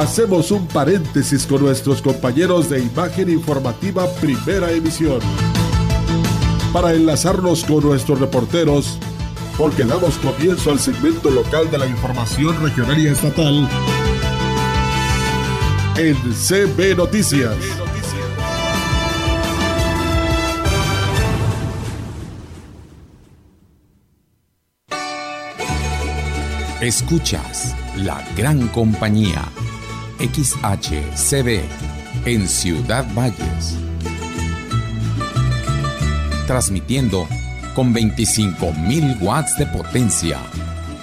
hacemos un paréntesis con nuestros compañeros de Imagen Informativa Primera Emisión. Para enlazarnos con nuestros reporteros porque damos comienzo al segmento local de la información regional y estatal en CB Noticias. Escuchas la gran compañía XHCB en Ciudad Valles. Transmitiendo con 25.000 watts de potencia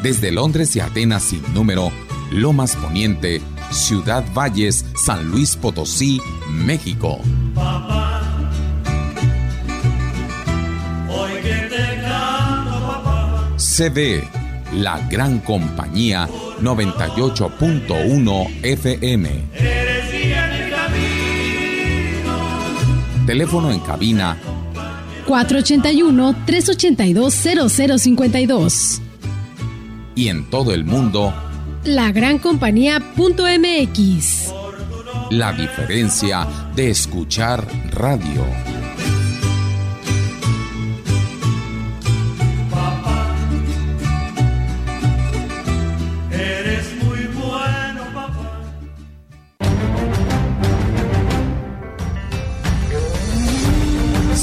desde Londres y Atenas sin número, Lomas Poniente, Ciudad Valles, San Luis Potosí, México. Papá, hoy que te canto, papá. CD, la gran compañía 98.1 FM. Teléfono en cabina 481-382-0052. Y en todo el mundo, la gran compañía.mx. La diferencia de escuchar radio.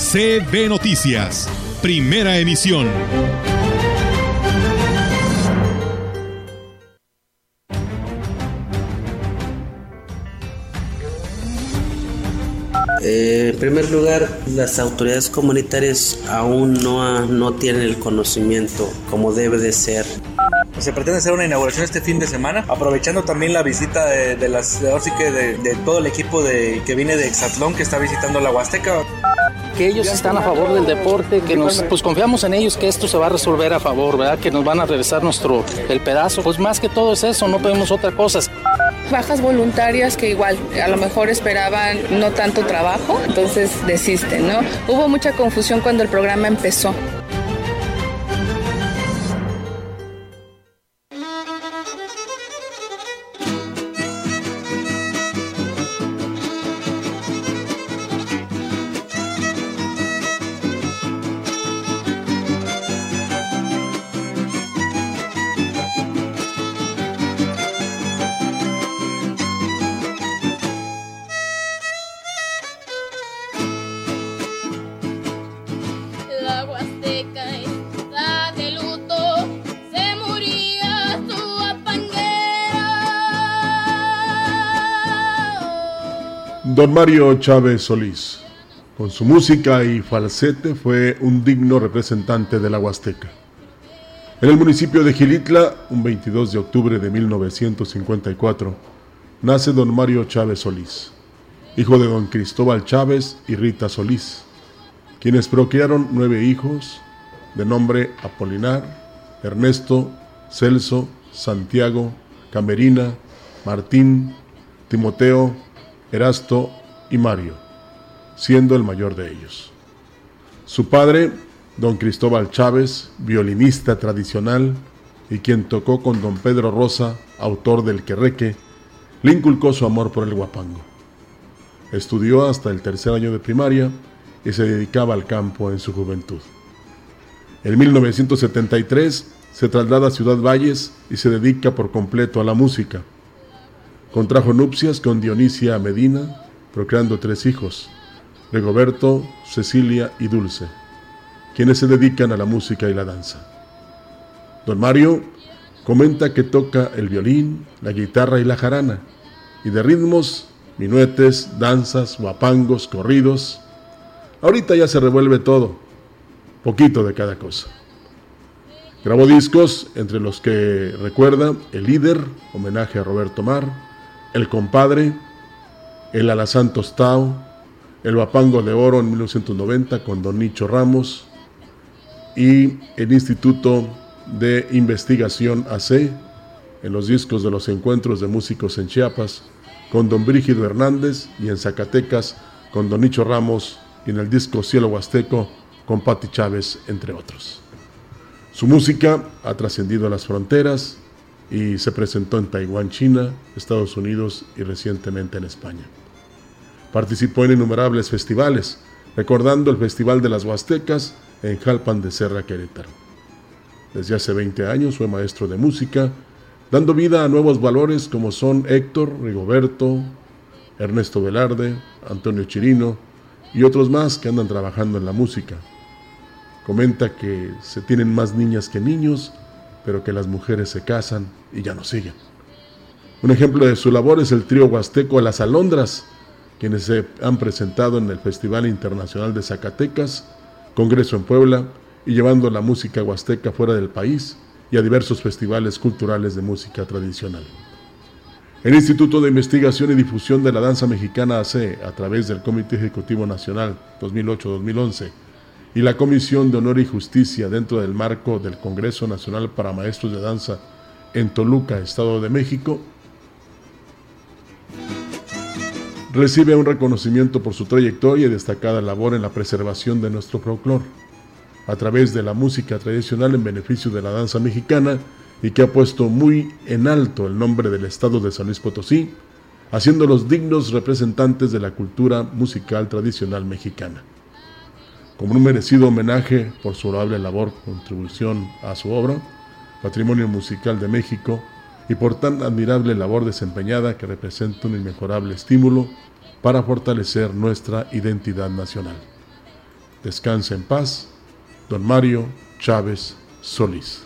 CB Noticias, primera emisión. Eh, en primer lugar, las autoridades comunitarias aún no, no tienen el conocimiento como debe de ser se pretende hacer una inauguración este fin de semana, aprovechando también la visita de, las, de, de, todo el equipo de, que viene de Exatlón que está visitando la Huasteca que ellos están a favor del deporte, que nos pues confiamos en ellos que esto se va a resolver a favor, ¿verdad? Que nos van a regresar nuestro el pedazo. Pues más que todo es eso, no podemos otra cosa. Bajas voluntarias que igual a lo mejor esperaban no tanto trabajo, entonces desisten, ¿no? Hubo mucha confusión cuando el programa empezó. Don Mario Chávez Solís, con su música y falsete, fue un digno representante de la Huasteca. En el municipio de Gilitla, un 22 de octubre de 1954, nace don Mario Chávez Solís, hijo de don Cristóbal Chávez y Rita Solís, quienes procrearon nueve hijos de nombre Apolinar, Ernesto, Celso, Santiago, Camerina, Martín, Timoteo, Erasto y Mario, siendo el mayor de ellos. Su padre, don Cristóbal Chávez, violinista tradicional y quien tocó con don Pedro Rosa, autor del Querreque, le inculcó su amor por el guapango. Estudió hasta el tercer año de primaria y se dedicaba al campo en su juventud. En 1973 se traslada a Ciudad Valles y se dedica por completo a la música Contrajo nupcias con Dionisia Medina, procreando tres hijos, Rigoberto, Cecilia y Dulce, quienes se dedican a la música y la danza. Don Mario comenta que toca el violín, la guitarra y la jarana, y de ritmos, minuetes, danzas, guapangos, corridos. Ahorita ya se revuelve todo, poquito de cada cosa. Grabó discos entre los que recuerda El líder, homenaje a Roberto Mar, El compadre, El Alazán Tostao, El Vapango de Oro en 1990 con Don Nicho Ramos y el Instituto de Investigación AC en los discos de los encuentros de músicos en Chiapas con Don Brígido Hernández y en Zacatecas con Don Nicho Ramos y en el disco Cielo Huasteco con Patti Chávez, entre otros. Su música ha trascendido las fronteras y se presentó en Taiwán, China, Estados Unidos y recientemente en España. Participó en innumerables festivales, recordando el Festival de las Huastecas en Jalpan de Serra, Querétaro. Desde hace 20 años fue maestro de música, dando vida a nuevos valores como son Héctor, Rigoberto, Ernesto Velarde, Antonio Chirino y otros más que andan trabajando en la música, Comenta que se tienen más niñas que niños, pero que las mujeres se casan y ya no siguen. Un ejemplo de su labor es el trío huasteco Las Alondras, quienes se han presentado en el Festival Internacional de Zacatecas, Congreso en Puebla y llevando la música huasteca fuera del país y a diversos festivales culturales de música tradicional. El Instituto de Investigación y Difusión de la Danza Mexicana AC, a través del Comité Ejecutivo Nacional 2008-2011, y la Comisión de Honor y Justicia dentro del marco del Congreso Nacional para Maestros de Danza en Toluca, Estado de México, recibe un reconocimiento por su trayectoria y destacada labor en la preservación de nuestro folclore, a través de la música tradicional en beneficio de la danza mexicana y que ha puesto muy en alto el nombre del Estado de San Luis Potosí, haciéndolos dignos representantes de la cultura musical tradicional mexicana como un merecido homenaje por su honorable labor, contribución a su obra, Patrimonio Musical de México, y por tan admirable labor desempeñada que representa un inmejorable estímulo para fortalecer nuestra identidad nacional. Descanse en paz, don Mario Chávez Solís.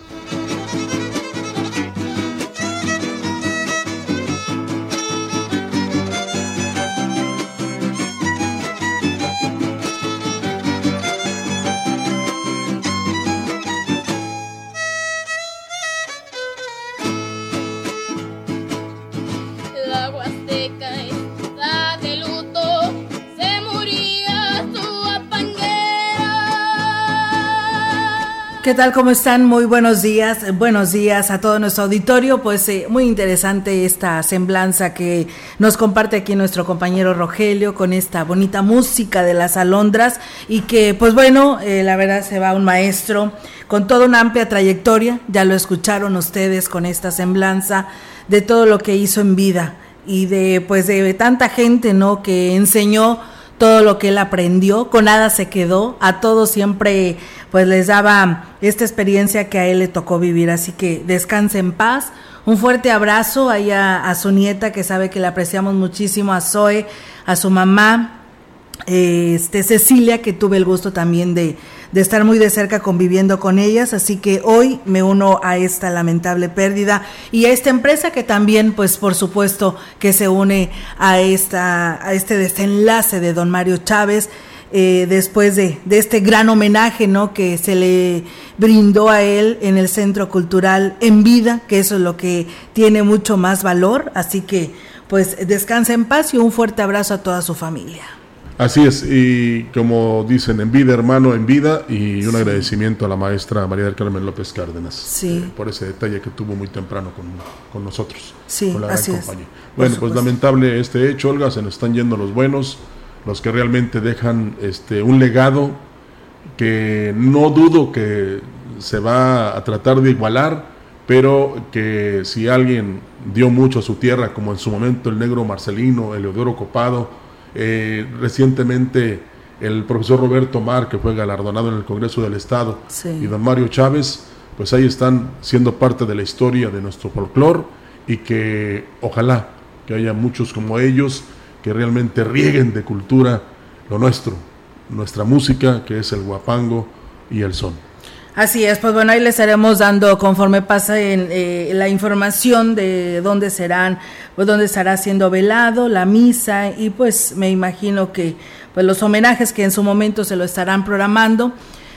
¿Qué tal? ¿Cómo están? Muy buenos días. Buenos días a todo nuestro auditorio. Pues eh, muy interesante esta semblanza que nos comparte aquí nuestro compañero Rogelio con esta bonita música de las alondras y que pues bueno, eh, la verdad se va un maestro con toda una amplia trayectoria. Ya lo escucharon ustedes con esta semblanza de todo lo que hizo en vida y de pues de tanta gente, ¿no? Que enseñó todo lo que él aprendió, con nada se quedó, a todos siempre pues les daba esta experiencia que a él le tocó vivir, así que descanse en paz. Un fuerte abrazo ahí a, su nieta que sabe que le apreciamos muchísimo, a Zoe, a su mamá, este Cecilia, que tuve el gusto también de, de, estar muy de cerca conviviendo con ellas, así que hoy me uno a esta lamentable pérdida y a esta empresa que también, pues por supuesto, que se une a esta, a este desenlace de don Mario Chávez. Eh, después de, de, este gran homenaje ¿no? que se le brindó a él en el Centro Cultural en vida, que eso es lo que tiene mucho más valor. Así que, pues, descansa en paz y un fuerte abrazo a toda su familia. Así es, y como dicen, en vida, hermano, en vida, y un sí. agradecimiento a la maestra María del Carmen López Cárdenas sí. eh, por ese detalle que tuvo muy temprano con, con nosotros, sí, con la así gran compañía. Bueno, pues lamentable este hecho, Olga, se nos están yendo los buenos, los que realmente dejan este un legado que no dudo que se va a tratar de igualar, pero que si alguien dio mucho a su tierra, como en su momento el negro Marcelino, Eleodoro Copado, eh, recientemente el profesor Roberto Mar, que fue galardonado en el Congreso del Estado, sí. y don Mario Chávez, pues ahí están siendo parte de la historia de nuestro folclore y que ojalá que haya muchos como ellos que realmente rieguen de cultura lo nuestro, nuestra música, que es el guapango y el son. Así es, pues bueno, ahí les estaremos dando conforme pase en, eh, la información de dónde serán, pues dónde estará siendo velado, la misa y pues me imagino que pues los homenajes que en su momento se lo estarán programando.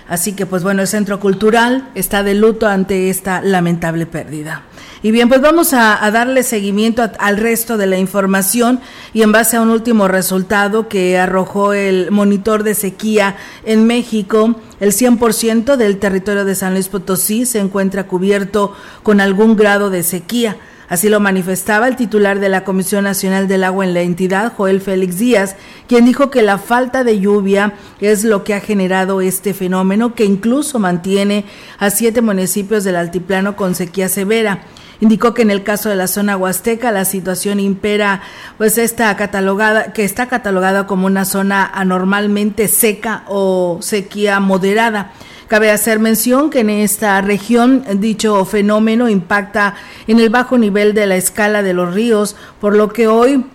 Así que pues bueno, el Centro Cultural está de luto ante esta lamentable pérdida. Y bien, pues vamos a, darle seguimiento al resto de la información y en base a un último resultado que arrojó el monitor de sequía en México, el 100% del territorio de San Luis Potosí se encuentra cubierto con algún grado de sequía. Así lo manifestaba el titular de la Comisión Nacional del Agua en la entidad, Joel Félix Díaz, quien dijo que la falta de lluvia es lo que ha generado este fenómeno que incluso mantiene a siete municipios del altiplano con sequía severa. Indicó que en el caso de la zona huasteca la situación impera, pues está catalogada, que está catalogada como una zona anormalmente seca o sequía moderada. Cabe hacer mención que en esta región dicho fenómeno impacta en el bajo nivel de la escala de los ríos, por lo que hoy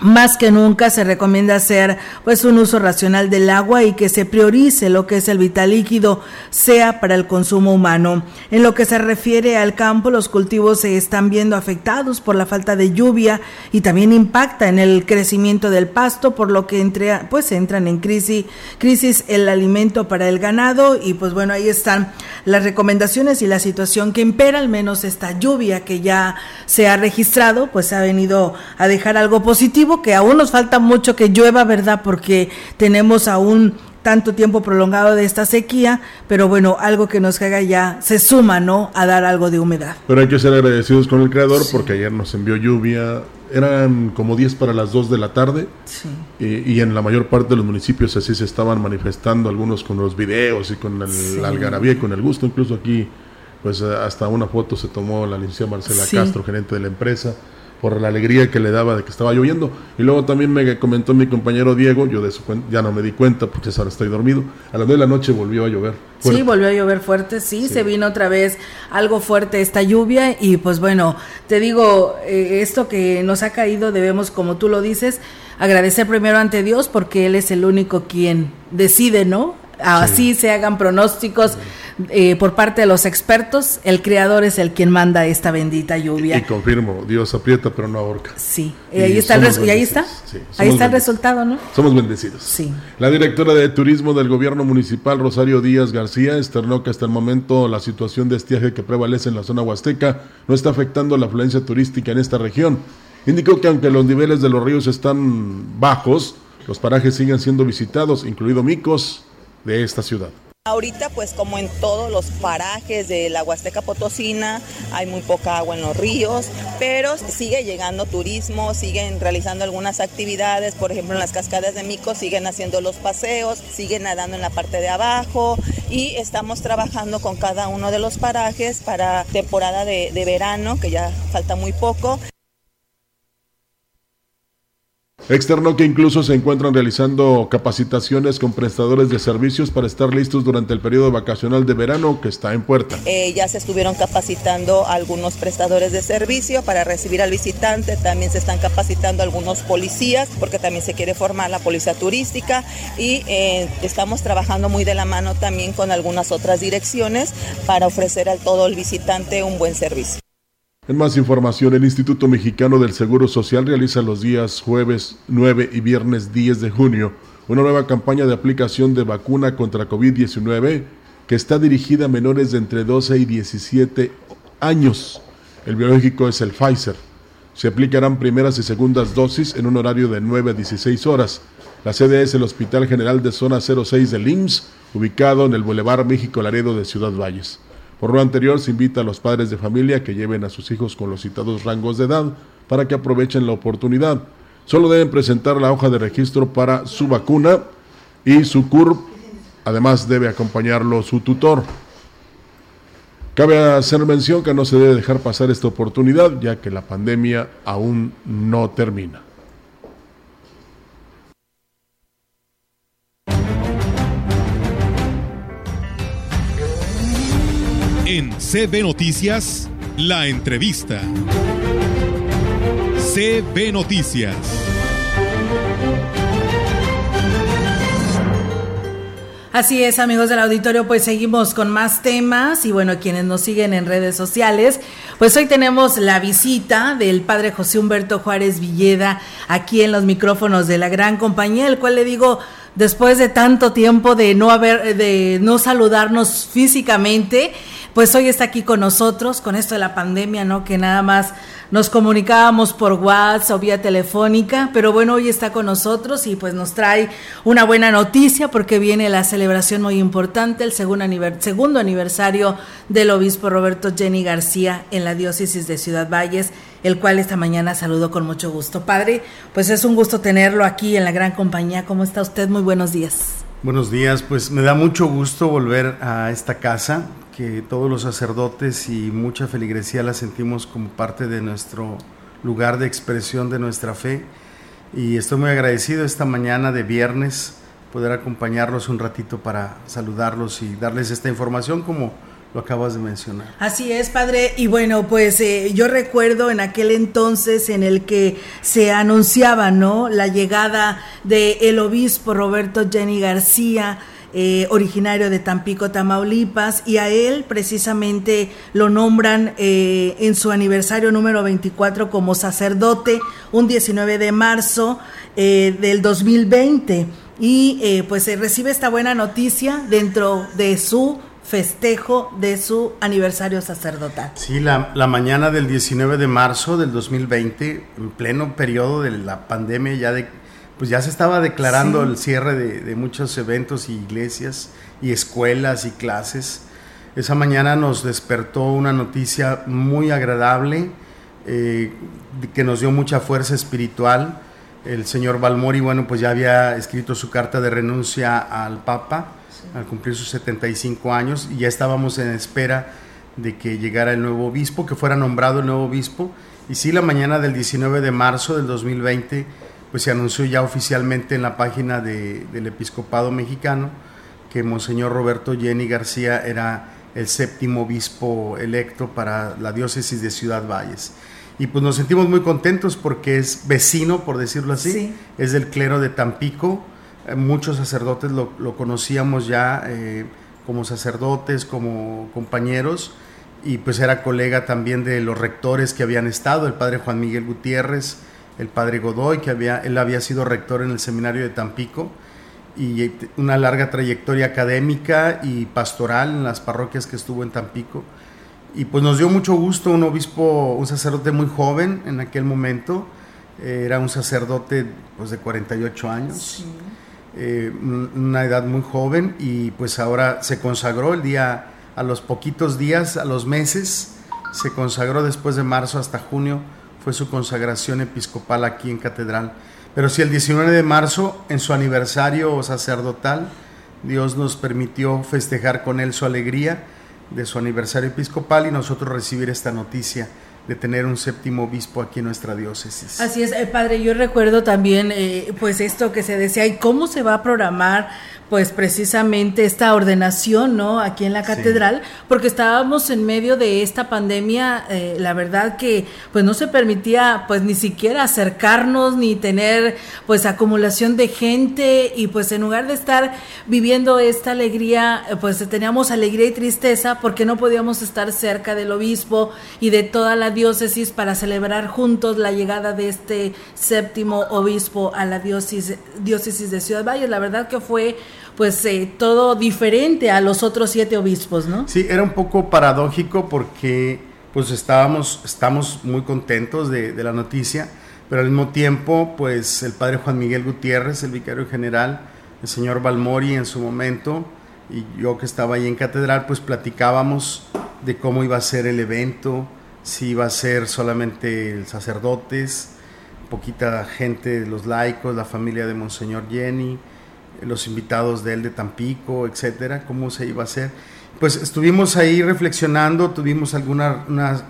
más que nunca se recomienda hacer pues un uso racional del agua y que se priorice lo que es el vital líquido sea para el consumo humano. En lo que se refiere al campo, los cultivos se están viendo afectados por la falta de lluvia y también impacta en el crecimiento del pasto, por lo que entre, pues entran en crisis, crisis el alimento para el ganado y pues bueno, ahí están las recomendaciones y la situación que impera, al menos esta lluvia que ya se ha registrado, pues ha venido a dejar algo positivo que aún nos falta mucho que llueva, ¿verdad? Porque tenemos aún tanto tiempo prolongado de esta sequía, pero bueno, algo que nos haga ya se suma, ¿no? A dar algo de humedad. Pero hay que ser agradecidos con el creador porque ayer nos envió lluvia, eran como 10 para las 2 de la tarde. Y, en la mayor parte de los municipios así se estaban manifestando, algunos con los videos y con el, la algarabía y con el gusto, incluso aquí pues hasta una foto se tomó la licenciada Marcela Castro, gerente de la empresa por la alegría que le daba de que estaba lloviendo. Y luego también me comentó mi compañero Diego, yo de eso ya no me di cuenta porque ahora estoy dormido, a las 9 de la noche volvió a llover. Sí, volvió a llover fuerte, sí, se vino otra vez algo fuerte esta lluvia y pues bueno, te digo, eh, esto que nos ha caído debemos, como tú lo dices, agradecer primero ante Dios porque Él es el único quien decide, ¿no? Así se hagan pronósticos. Eh, por parte de los expertos, el creador es el quien manda esta bendita lluvia. Y, confirmo, Dios aprieta pero no ahorca. Sí, y, ahí está, el y ahí está, ahí está el resultado, ¿no? Somos bendecidos. Sí. La directora de Turismo del Gobierno Municipal, Rosario Díaz García, externó que hasta el momento la situación de estiaje que prevalece en la zona huasteca no está afectando la afluencia turística en esta región. Indicó que aunque los niveles de los ríos están bajos, los parajes siguen siendo visitados, incluido Micos, de esta ciudad. Ahorita pues como en todos los parajes de la Huasteca Potosina hay muy poca agua en los ríos, pero sigue llegando turismo, siguen realizando algunas actividades, por ejemplo en las cascadas de Mico siguen haciendo los paseos, siguen nadando en la parte de abajo y estamos trabajando con cada uno de los parajes para temporada de, de verano, que ya falta muy poco. Externo que incluso se encuentran realizando capacitaciones con prestadores de servicios para estar listos durante el periodo vacacional de verano que está en puerta. Eh, ya se estuvieron capacitando algunos prestadores de servicio para recibir al visitante, también se están capacitando algunos policías porque también se quiere formar la policía turística y eh, estamos trabajando muy de la mano también con algunas otras direcciones para ofrecer a todo el visitante un buen servicio. En más información, el Instituto Mexicano del Seguro Social realiza los días jueves 9 y viernes 10 de junio una nueva campaña de aplicación de vacuna contra COVID-19 que está dirigida a menores de entre 12 y 17 años. El biológico es el Pfizer. Se aplicarán primeras y segundas dosis en un horario de 9 a 16 horas. La sede es el Hospital General de Zona 06 de IMSS, ubicado en el Boulevard México Laredo de Ciudad Valles. Por lo anterior, se invita a los padres de familia que lleven a sus hijos con los citados rangos de edad para que aprovechen la oportunidad. Solo deben presentar la hoja de registro para su vacuna y su CURP. Además, debe acompañarlo su tutor. Cabe hacer mención que no se debe dejar pasar esta oportunidad, ya que la pandemia aún no termina. CB Noticias, la entrevista. CB Noticias. Así es, amigos del auditorio, pues seguimos con más temas y bueno, quienes nos siguen en redes sociales, pues hoy tenemos la visita del padre José Humberto Juárez Villeda aquí en los micrófonos de la gran compañía, el cual le digo, después de tanto tiempo de no haber, de no saludarnos físicamente, pues hoy está aquí con nosotros, con esto de la pandemia, ¿no? Que nada más nos comunicábamos por WhatsApp o vía telefónica, pero bueno, hoy está con nosotros y pues nos trae una buena noticia porque viene la celebración muy importante, el segundo, aniversario del obispo Roberto Jenny García en la diócesis de Ciudad Valles, el cual esta mañana saludo con mucho gusto. Padre, pues es un gusto tenerlo aquí en la gran compañía. ¿Cómo está usted? Muy buenos días. Buenos días, pues me da mucho gusto volver a esta casa que todos los sacerdotes y mucha feligresía la sentimos como parte de nuestro lugar de expresión de nuestra fe. Y estoy muy agradecido esta mañana de viernes poder acompañarlos un ratito para saludarlos y darles esta información como lo acabas de mencionar. Así es, padre. Y bueno, pues eh, yo recuerdo en aquel entonces en el que se anunciaba, ¿no? La llegada de el obispo Roberto Jenny García eh, originario de Tampico, Tamaulipas, y a él precisamente lo nombran eh, en su aniversario número 24 como sacerdote, un 19 de marzo del 2020. Y pues recibe esta buena noticia dentro de su festejo de su aniversario sacerdotal. Sí, la, la, mañana del 19 de marzo del 2020, en pleno periodo de la pandemia ya de pues ya se estaba declarando el cierre de, muchos eventos y iglesias y escuelas y clases. Esa mañana nos despertó una noticia muy agradable eh, que nos dio mucha fuerza espiritual. El señor Balmori, bueno, pues ya había escrito su carta de renuncia al Papa al cumplir sus 75 años y ya estábamos en espera de que llegara el nuevo obispo, que fuera nombrado el nuevo obispo. Y sí, la mañana del 19 de marzo del 2020 pues se anunció ya oficialmente en la página del episcopado mexicano que Monseñor Roberto Jenny García era el séptimo obispo electo para la diócesis de Ciudad Valles. Y pues nos sentimos muy contentos porque es vecino, por decirlo así, es del clero de Tampico. Eh, muchos sacerdotes lo, conocíamos ya eh, como sacerdotes, como compañeros, y pues era colega también de los rectores que habían estado, el padre Juan Miguel Gutiérrez, el padre Godoy, que había, él había sido rector en el seminario de Tampico y una larga trayectoria académica y pastoral en las parroquias que estuvo en Tampico. Y pues nos dio mucho gusto un obispo, un sacerdote muy joven en aquel momento, eh, era un sacerdote pues de 48 años, eh, una edad muy joven y pues ahora se consagró el día, a los poquitos días, a los meses, se consagró después de marzo hasta junio fue su consagración episcopal aquí en Catedral. Pero si el 19 de marzo, en su aniversario sacerdotal, Dios nos permitió festejar con él su alegría de su aniversario episcopal y nosotros recibir esta noticia de tener un séptimo obispo aquí en nuestra diócesis. Así es, eh, padre, yo recuerdo también eh, pues esto que se decía, ¿y cómo se va a programar pues precisamente esta ordenación, ¿no? Aquí en la catedral, porque estábamos en medio de esta pandemia, eh, la verdad que pues no se permitía pues ni siquiera acercarnos ni tener pues acumulación de gente y pues en lugar de estar viviendo esta alegría, eh, pues teníamos alegría y tristeza porque no podíamos estar cerca del obispo y de toda la diócesis para celebrar juntos la llegada de este séptimo obispo a la diócesis, diócesis de Ciudad Valle. La verdad que fue pues eh, todo diferente a los otros siete obispos, ¿no? Sí, era un poco paradójico porque pues estábamos, estamos muy contentos de, la noticia, pero al mismo tiempo pues el padre Juan Miguel Gutiérrez, el vicario general, el señor Balmori en su momento y yo que estaba ahí en catedral pues platicábamos de cómo iba a ser el evento, si iba a ser solamente sacerdotes, poquita gente los laicos, la familia de Monseñor Jenny, los invitados de él de Tampico, etcétera, cómo se iba a hacer. Pues estuvimos ahí reflexionando, tuvimos alguna una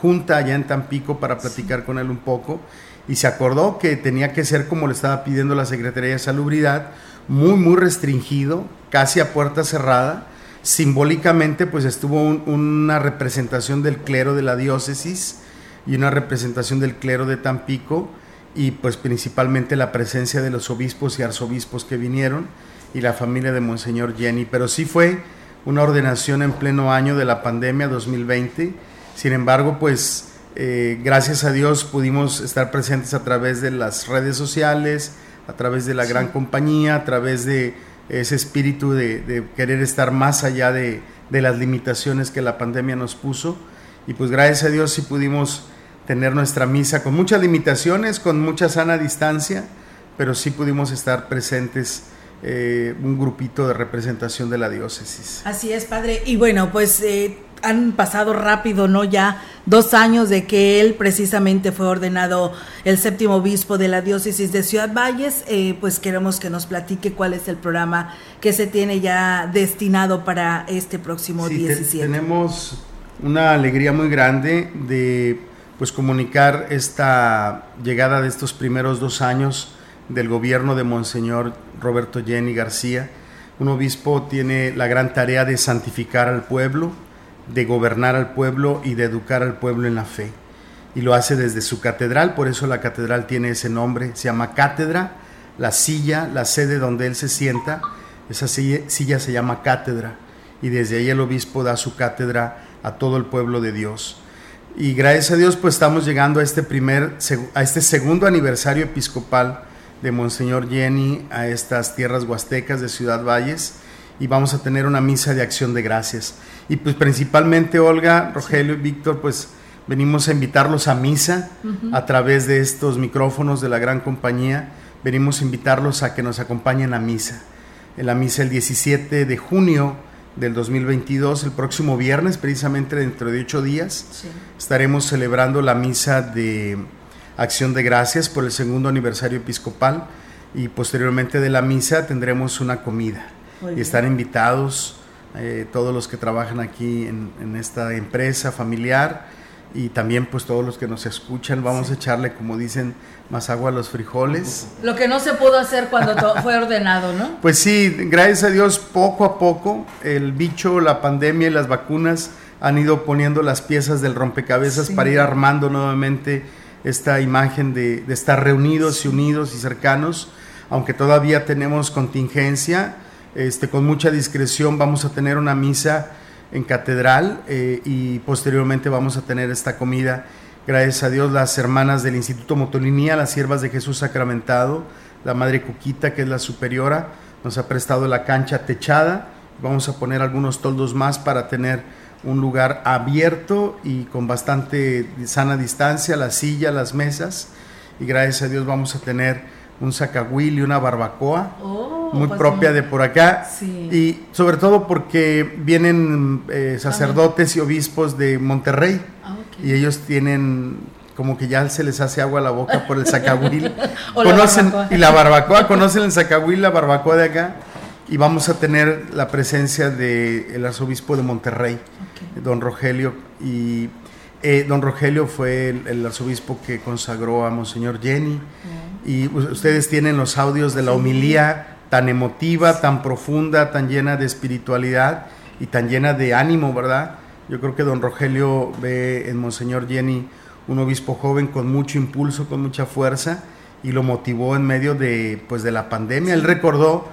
junta allá en Tampico para platicar con él un poco y se acordó que tenía que ser como le estaba pidiendo la Secretaría de Salubridad, muy, muy restringido, casi a puerta cerrada. Simbólicamente, pues estuvo una representación del clero de la diócesis y una representación del clero de Tampico y pues principalmente la presencia de los obispos y arzobispos que vinieron y la familia de Monseñor Jenny, pero sí fue una ordenación en pleno año de la pandemia 2020. Sin embargo, pues eh, gracias a Dios pudimos estar presentes a través de las redes sociales, a través de la gran compañía, a través de ese espíritu de, querer estar más allá de, de, las limitaciones que la pandemia nos puso. Y pues gracias a Dios sí pudimos tener nuestra misa con muchas limitaciones, con mucha sana distancia, pero sí pudimos estar presentes eh, un grupito de representación de la diócesis. Así es, padre. Y bueno, pues eh, han pasado rápido, ¿no? Ya dos años de que él precisamente fue ordenado el séptimo obispo de la diócesis de Ciudad Valles. Eh, pues queremos que nos platique cuál es el programa que se tiene ya destinado para este próximo sí, 17. tenemos una alegría muy grande de pues comunicar esta llegada de estos primeros dos años del gobierno de Monseñor Roberto Jenny García. Un obispo tiene la gran tarea de santificar al pueblo, de gobernar al pueblo y de educar al pueblo en la fe. Y lo hace desde su catedral, por eso la catedral tiene ese nombre, se llama cátedra, la silla, la sede donde él se sienta, esa silla, se llama cátedra y desde ahí el obispo da su cátedra a todo el pueblo de Dios. Y gracias a Dios pues estamos llegando a este primer a este segundo aniversario episcopal de Monseñor Jenny a estas tierras huastecas de Ciudad Valles y vamos a tener una misa de acción de gracias. Y pues principalmente Olga, Rogelio y Víctor, pues venimos a invitarlos a misa a través de estos micrófonos de la gran compañía. Venimos a invitarlos a que nos acompañen a misa. En la misa el 17 de junio del 2022, el próximo viernes, precisamente dentro de ocho días, estaremos celebrando la misa de acción de gracias por el segundo aniversario episcopal y posteriormente de la misa tendremos una comida. Y están invitados eh, todos los que trabajan aquí en, esta empresa familiar y también pues todos los que nos escuchan vamos a echarle como dicen más agua a los frijoles. Lo que no se pudo hacer cuando fue ordenado no pues sí gracias a Dios poco a poco el bicho la pandemia y las vacunas han ido poniendo las piezas del rompecabezas para ir armando nuevamente esta imagen de, estar reunidos y unidos y cercanos, aunque todavía tenemos contingencia, este, con mucha discreción vamos a tener una misa en catedral eh, y posteriormente vamos a tener esta comida. Gracias a Dios las hermanas del Instituto Motolinía, las siervas de Jesús Sacramentado, la Madre Cuquita, que es la superiora, nos ha prestado la cancha techada. Vamos a poner algunos toldos más para tener un lugar abierto y con bastante sana distancia, la silla, las mesas, y gracias a Dios vamos a tener un zacahuil y una barbacoa oh, muy pues propia de por acá, y sobre todo porque vienen eh, sacerdotes y obispos de Monterrey, ah, y ellos tienen como que ya se les hace agua a la boca por el zacahuil, conocen, y la barbacoa, conocen el zacahuil, la barbacoa de acá, y vamos a tener la presencia del arzobispo de Monterrey, don Rogelio, y eh, don Rogelio fue el, arzobispo que consagró a Monseñor Jenny, y ustedes tienen los audios de la homilía tan emotiva, tan profunda, tan llena de espiritualidad y tan llena de ánimo, ¿verdad? Yo creo que don Rogelio ve en Monseñor Jenny un obispo joven con mucho impulso, con mucha fuerza, y lo motivó en medio de, pues, de la pandemia. Él recordó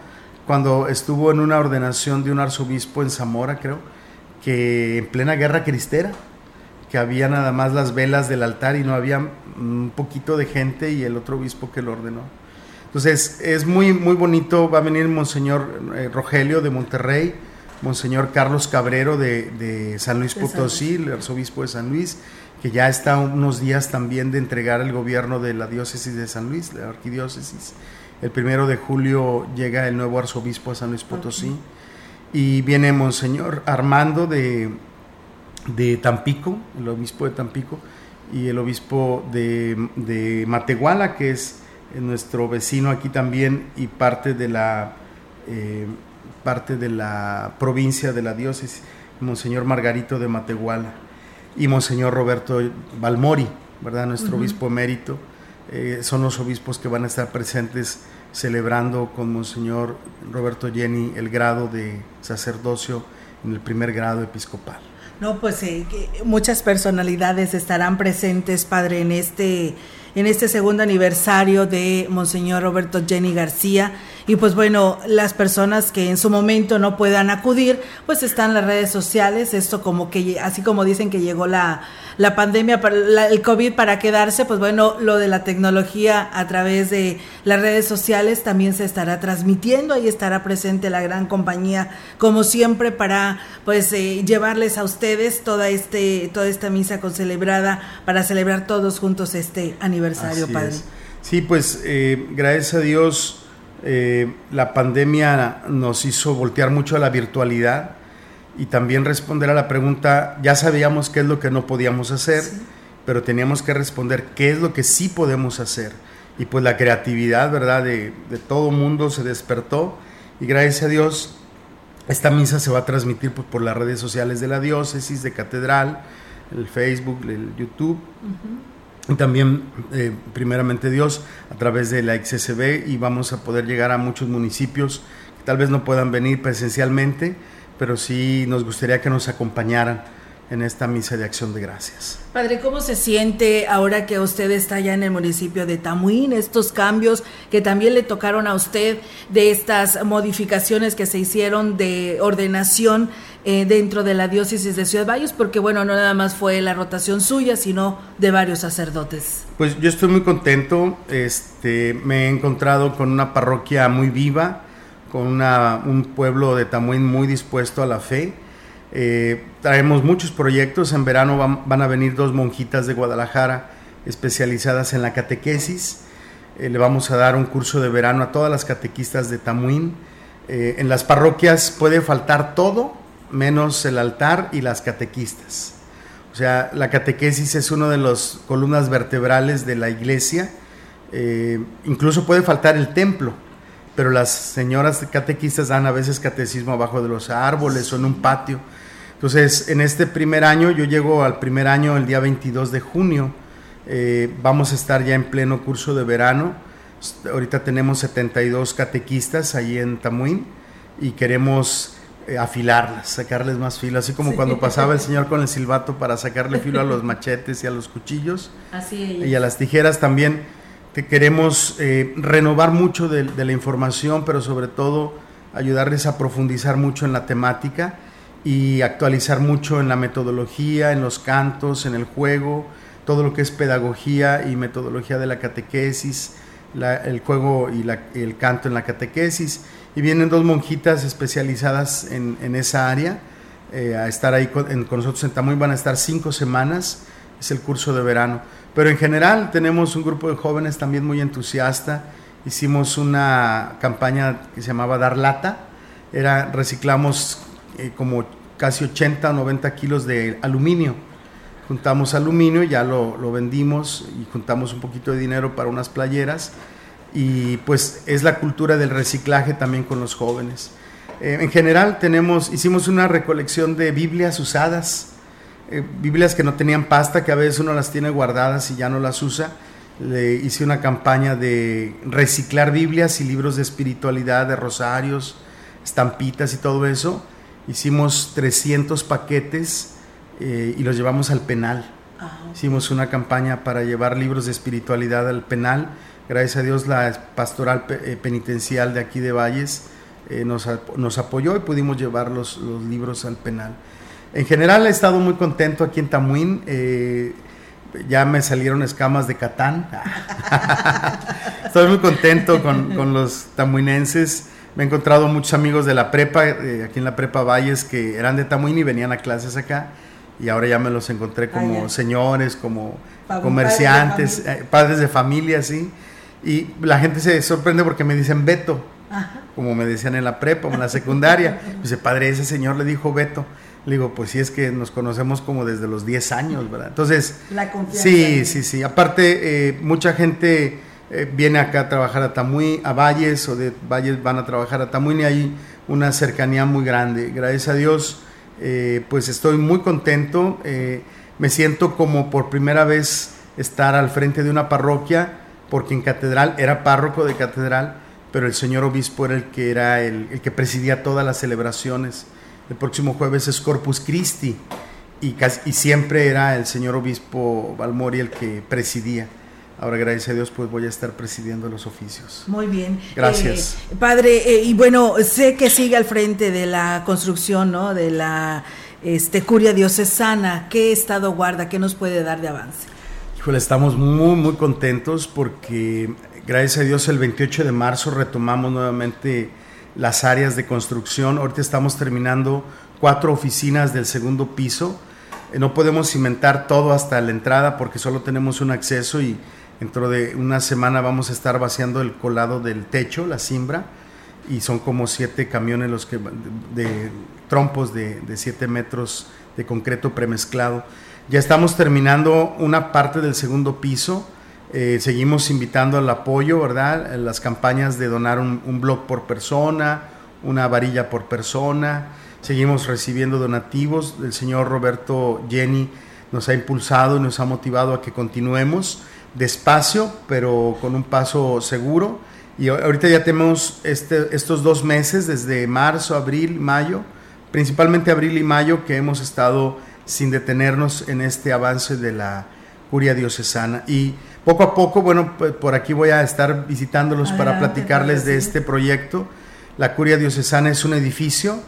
cuando estuvo en una ordenación de un arzobispo en Zamora, creo, que en plena guerra cristera, que había nada más las velas del altar y no había un poquito de gente y el otro obispo que lo ordenó. Entonces es muy, muy bonito, va a venir Monseñor eh, Rogelio de Monterrey, Monseñor Carlos Cabrero de, San Luis Potosí, el arzobispo de San Luis, que ya está unos días también de entregar el gobierno de la diócesis de San Luis, la arquidiócesis. El primero de julio llega el nuevo arzobispo a San Luis Potosí y viene Monseñor Armando de, de Tampico, el obispo de Tampico, y el obispo de, Matehuala, que es nuestro vecino aquí también y parte de la, eh, parte de la provincia de la diócesis, Monseñor Margarito de Matehuala, y Monseñor Roberto Balmori, ¿verdad? Nuestro obispo emérito. Eh, son los obispos que van a estar presentes celebrando con Monseñor Roberto Jenny el grado de sacerdocio en el primer grado episcopal. No, pues eh, muchas personalidades estarán presentes, padre, en este en este segundo aniversario de Monseñor Roberto Jenny García Y pues bueno, las personas que en su momento no puedan acudir, pues están las redes sociales, esto como que, así como dicen que llegó la, la pandemia, el COVID para quedarse, pues bueno, lo de la tecnología a través de las redes sociales también se estará transmitiendo, ahí estará presente la gran compañía, como siempre, para pues eh, llevarles a ustedes toda, este, toda esta misa con celebrada, para celebrar todos juntos este aniversario, Padre. Sí, pues eh, gracias a Dios eh, la pandemia nos hizo voltear mucho a la virtualidad y también responder a la pregunta, ya sabíamos qué es lo que no podíamos hacer, pero teníamos que responder qué es lo que sí podemos hacer. Y pues la creatividad, ¿verdad? De, de todo mundo se despertó y gracias a Dios esta misa se va a transmitir pues, por las redes sociales de la diócesis, de catedral, el Facebook, el YouTube. Y también, eh, primeramente Dios, a través de la XSB y vamos a poder llegar a muchos municipios que tal vez no puedan venir presencialmente, pero sí nos gustaría que nos acompañaran en esta misa de acción de gracias. Padre, ¿cómo se siente ahora que usted está ya en el municipio de Tamuín, estos cambios que también le tocaron a usted de estas modificaciones que se hicieron de ordenación eh, dentro de la diócesis de Ciudad Valles? Porque bueno, no nada más fue la rotación suya, sino de varios sacerdotes. Pues yo estoy muy contento, este, me he encontrado con una parroquia muy viva, con una, un pueblo de Tamuín muy dispuesto a la fe eh, traemos muchos proyectos. En verano van, a venir dos monjitas de Guadalajara especializadas en la catequesis. Eh, le vamos a dar un curso de verano a todas las catequistas de Tamuín. Eh, en las parroquias puede faltar todo menos el altar y las catequistas. O sea, la catequesis es una de las columnas vertebrales de la iglesia. incluso puede faltar el templo, pero las señoras catequistas dan a veces catecismo abajo de los árboles o en un patio entonces, en este primer año, yo llego al primer año el día 22 de junio, eh, vamos a estar ya en pleno curso de verano. Ahorita tenemos 72 catequistas ahí en Tamuín y queremos eh, afilarlas, sacarles más filo, así como cuando pasaba el señor con el silbato para sacarle filo a los machetes y a los cuchillos y a las tijeras también. Que queremos eh, renovar mucho de la información, pero sobre todo ayudarles a profundizar mucho en la temática y actualizar mucho en la metodología, en los cantos, en el juego, todo lo que es pedagogía y metodología de la catequesis, el juego y el canto en la catequesis. Y vienen dos monjitas especializadas en, esa área eh, a estar ahí con, nosotros en Tamuy. Van a estar cinco semanas, es el curso de verano. Pero en general tenemos un grupo de jóvenes también muy entusiasta. Hicimos una campaña que se llamaba Dar Lata. Era, reciclamos eh, como casi 80 o 90 kilos de aluminio. Juntamos aluminio, ya lo, vendimos y juntamos un poquito de dinero para unas playeras. Y pues es la cultura del reciclaje también con los jóvenes. Eh, en general tenemos, hicimos una recolección de Biblias usadas, eh, Biblias que no tenían pasta, que a veces uno las tiene guardadas y ya no las usa. Le hice una campaña de reciclar Biblias y libros de espiritualidad, de rosarios, estampitas y todo eso hicimos 300 paquetes eh, y los llevamos al penal. Ah, hicimos una campaña para llevar libros de espiritualidad al penal. Gracias a Dios la pastoral eh, penitencial de aquí de Valles eh, nos, nos, apoyó y pudimos llevar los, los, libros al penal. En general he estado muy contento aquí en Tamuín. ya me salieron escamas de Catán. Estoy muy contento con, con los tamuinenses me he encontrado muchos amigos de la prepa, eh, aquí en la prepa Valles, que eran de Tamuín y venían a clases acá. Y ahora ya me los encontré como ah, señores, como comerciantes, eh, padres de, familia, sí. Y la gente se sorprende porque me dicen Beto, como me decían en la prepa o en la secundaria. Dice, padre, ese señor le dijo Beto. Le digo, pues sí, es que nos conocemos como desde los 10 años, ¿verdad? Entonces, la confianza. Sí, sí, sí. Aparte, eh, mucha gente eh, viene acá a trabajar a Tamuy, a Valles, o de Valles van a trabajar a Tamuy, y hay una cercanía muy grande. Gracias a Dios, eh, pues estoy muy contento. Eh, me siento como por primera vez estar al frente de una parroquia, porque en catedral era párroco de catedral, pero el señor obispo era el que era el, que presidía todas las celebraciones. El próximo jueves es Corpus Christi y, y siempre era el señor obispo Balmori el que presidía. Ahora, gracias a Dios, pues voy a estar presidiendo los oficios. Muy bien. Gracias. Eh, padre, eh, y bueno, sé que sigue al frente de la construcción, ¿no? De la este, curia diocesana. ¿Qué estado guarda? ¿Qué nos puede dar de avance? Híjole, estamos muy, muy contentos porque, gracias a Dios, el 28 de marzo retomamos nuevamente las áreas de construcción. Ahorita estamos terminando cuatro oficinas del segundo piso. Eh, no podemos cimentar todo hasta la entrada porque solo tenemos un acceso y Dentro de una semana vamos a estar vaciando el colado del techo, la cimbra, y son como siete camiones los que de, trompos de, de siete metros de concreto premezclado. Ya estamos terminando una parte del segundo piso. Eh, seguimos invitando al apoyo, ¿verdad? Las campañas de donar un, un blog por persona, una varilla por persona. Seguimos recibiendo donativos. El señor Roberto Jenny nos ha impulsado y nos ha motivado a que continuemos despacio, pero con un paso seguro. Y ahorita ya tenemos este, estos dos meses, desde marzo, abril, mayo, principalmente abril y mayo, que hemos estado sin detenernos en este avance de la curia diocesana. Y poco a poco, bueno, por aquí voy a estar visitándolos para platicarles de este proyecto. La curia diocesana es un edificio,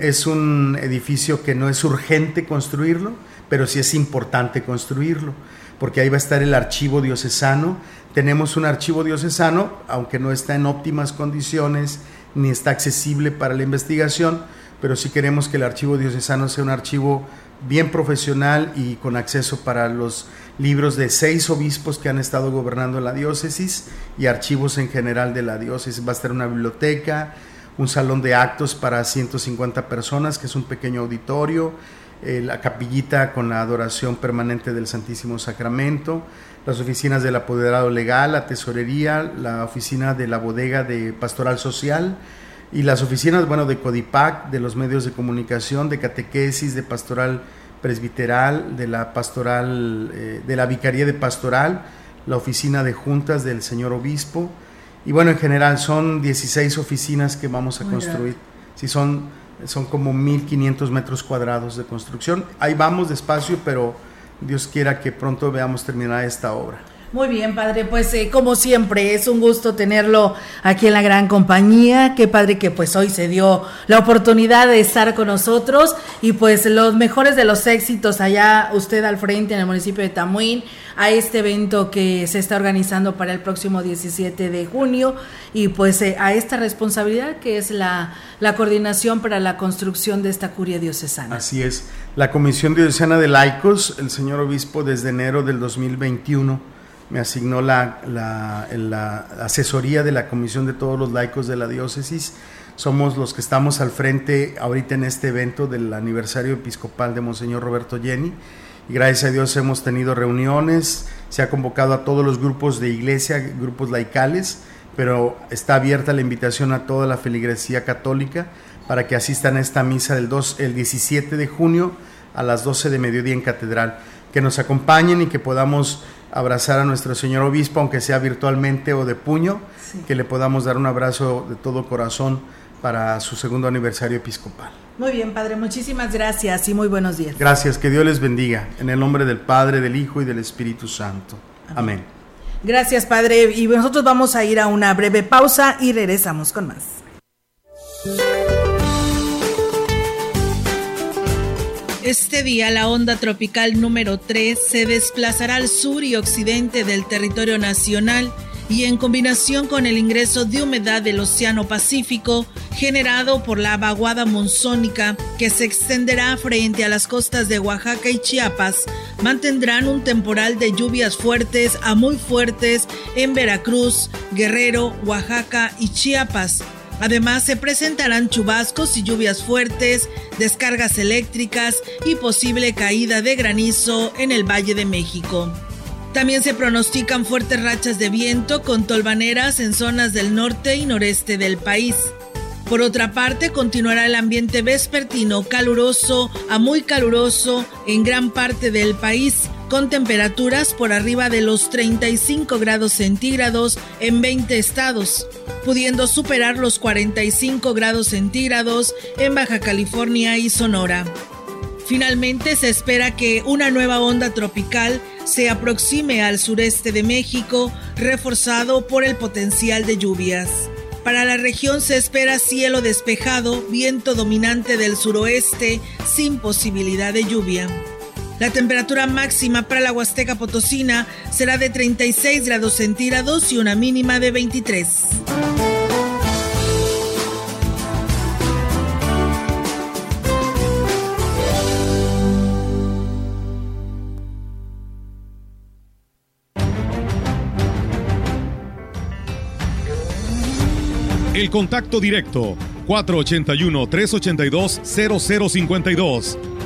es un edificio que no es urgente construirlo, pero sí es importante construirlo porque ahí va a estar el archivo diocesano. Tenemos un archivo diocesano, aunque no está en óptimas condiciones ni está accesible para la investigación, pero sí queremos que el archivo diocesano sea un archivo bien profesional y con acceso para los libros de seis obispos que han estado gobernando la diócesis y archivos en general de la diócesis. Va a estar una biblioteca, un salón de actos para 150 personas, que es un pequeño auditorio, eh, la capillita con la adoración permanente del Santísimo Sacramento, las oficinas del apoderado legal, la tesorería, la oficina de la bodega de pastoral social y las oficinas, bueno, de Codipac, de los medios de comunicación, de catequesis, de pastoral presbiteral, de la pastoral, eh, de la vicaría de pastoral, la oficina de juntas del señor obispo y bueno, en general son 16 oficinas que vamos a construir. Si son son como 1500 metros cuadrados de construcción. Ahí vamos despacio, pero Dios quiera que pronto veamos terminar esta obra. Muy bien, padre, pues eh, como siempre es un gusto tenerlo aquí en la gran compañía. Qué padre que pues hoy se dio la oportunidad de estar con nosotros y pues los mejores de los éxitos allá usted al frente en el municipio de Tamuín a este evento que se está organizando para el próximo 17 de junio y pues eh, a esta responsabilidad que es la, la coordinación para la construcción de esta curia diocesana. Así es. La Comisión Diocesana de Laicos, el señor obispo desde enero del 2021 me asignó la, la, asesoría de la Comisión de todos los laicos de la diócesis. Somos los que estamos al frente ahorita en este evento del aniversario episcopal de Monseñor Roberto Jenny. Y gracias a Dios hemos tenido reuniones, se ha convocado a todos los grupos de iglesia, grupos laicales, pero está abierta la invitación a toda la feligresía católica para que asistan a esta misa del 2, el 17 de junio a las 12 de mediodía en Catedral. Que nos acompañen y que podamos abrazar a nuestro señor obispo, aunque sea virtualmente o de puño, que le podamos dar un abrazo de todo corazón para su segundo aniversario episcopal. Muy bien, Padre, muchísimas gracias y muy buenos días. Gracias, que Dios les bendiga, en el nombre del Padre, del Hijo y del Espíritu Santo. Amén. Gracias, Padre, y nosotros vamos a ir a una breve pausa y regresamos con más. Este día la onda tropical número 3 se desplazará al sur y occidente del territorio nacional y en combinación con el ingreso de humedad del Océano Pacífico generado por la vaguada monzónica que se extenderá frente a las costas de Oaxaca y Chiapas, mantendrán un temporal de lluvias fuertes a muy fuertes en Veracruz, Guerrero, Oaxaca y Chiapas Además, se presentarán chubascos y lluvias fuertes, descargas eléctricas y posible caída de granizo en el Valle de México. También se pronostican fuertes rachas de viento con tolvaneras en zonas del norte y noreste del país. Por otra parte, continuará el ambiente vespertino caluroso a muy caluroso en gran parte del país, con temperaturas por arriba de los 35 grados centígrados en 20 estados, pudiendo superar los 45 grados centígrados en Baja California y Sonora. Finalmente se espera que una nueva onda tropical se aproxime al sureste de México, reforzado por el potencial de lluvias. Para la región se espera cielo despejado, viento dominante del suroeste, sin posibilidad de lluvia. La temperatura máxima para la Huasteca Potosina será de 36 grados centígrados y una mínima de 23. El contacto directo 481-382-0052.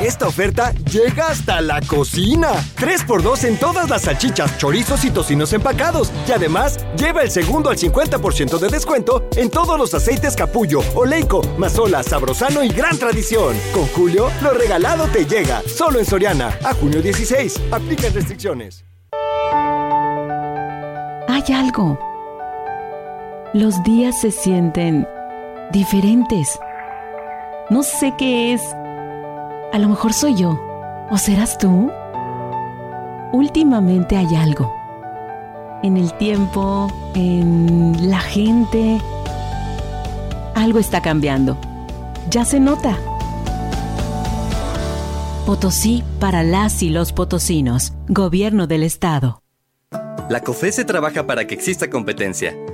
Esta oferta llega hasta la cocina. 3x2 en todas las salchichas, chorizos y tocinos empacados. Y además, lleva el segundo al 50% de descuento en todos los aceites capullo, oleico, mazola, sabrosano y gran tradición. Con Julio, lo regalado te llega. Solo en Soriana. A junio 16. Aplican restricciones. Hay algo. Los días se sienten diferentes. No sé qué es a lo mejor soy yo. ¿O serás tú? Últimamente hay algo. En el tiempo, en la gente. Algo está cambiando. Ya se nota. Potosí para las y los potosinos. Gobierno del Estado. La COFESE trabaja para que exista competencia,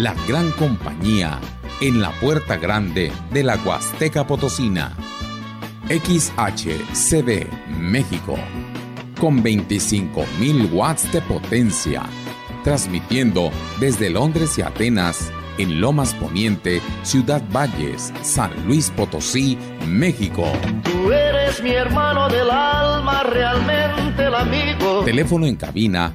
La gran compañía en la puerta grande de la Huasteca Potosina. XHCD México. Con 25.000 watts de potencia. Transmitiendo desde Londres y Atenas en Lomas Poniente, Ciudad Valles, San Luis Potosí, México. Tú eres mi hermano del alma, realmente el amigo. Teléfono en cabina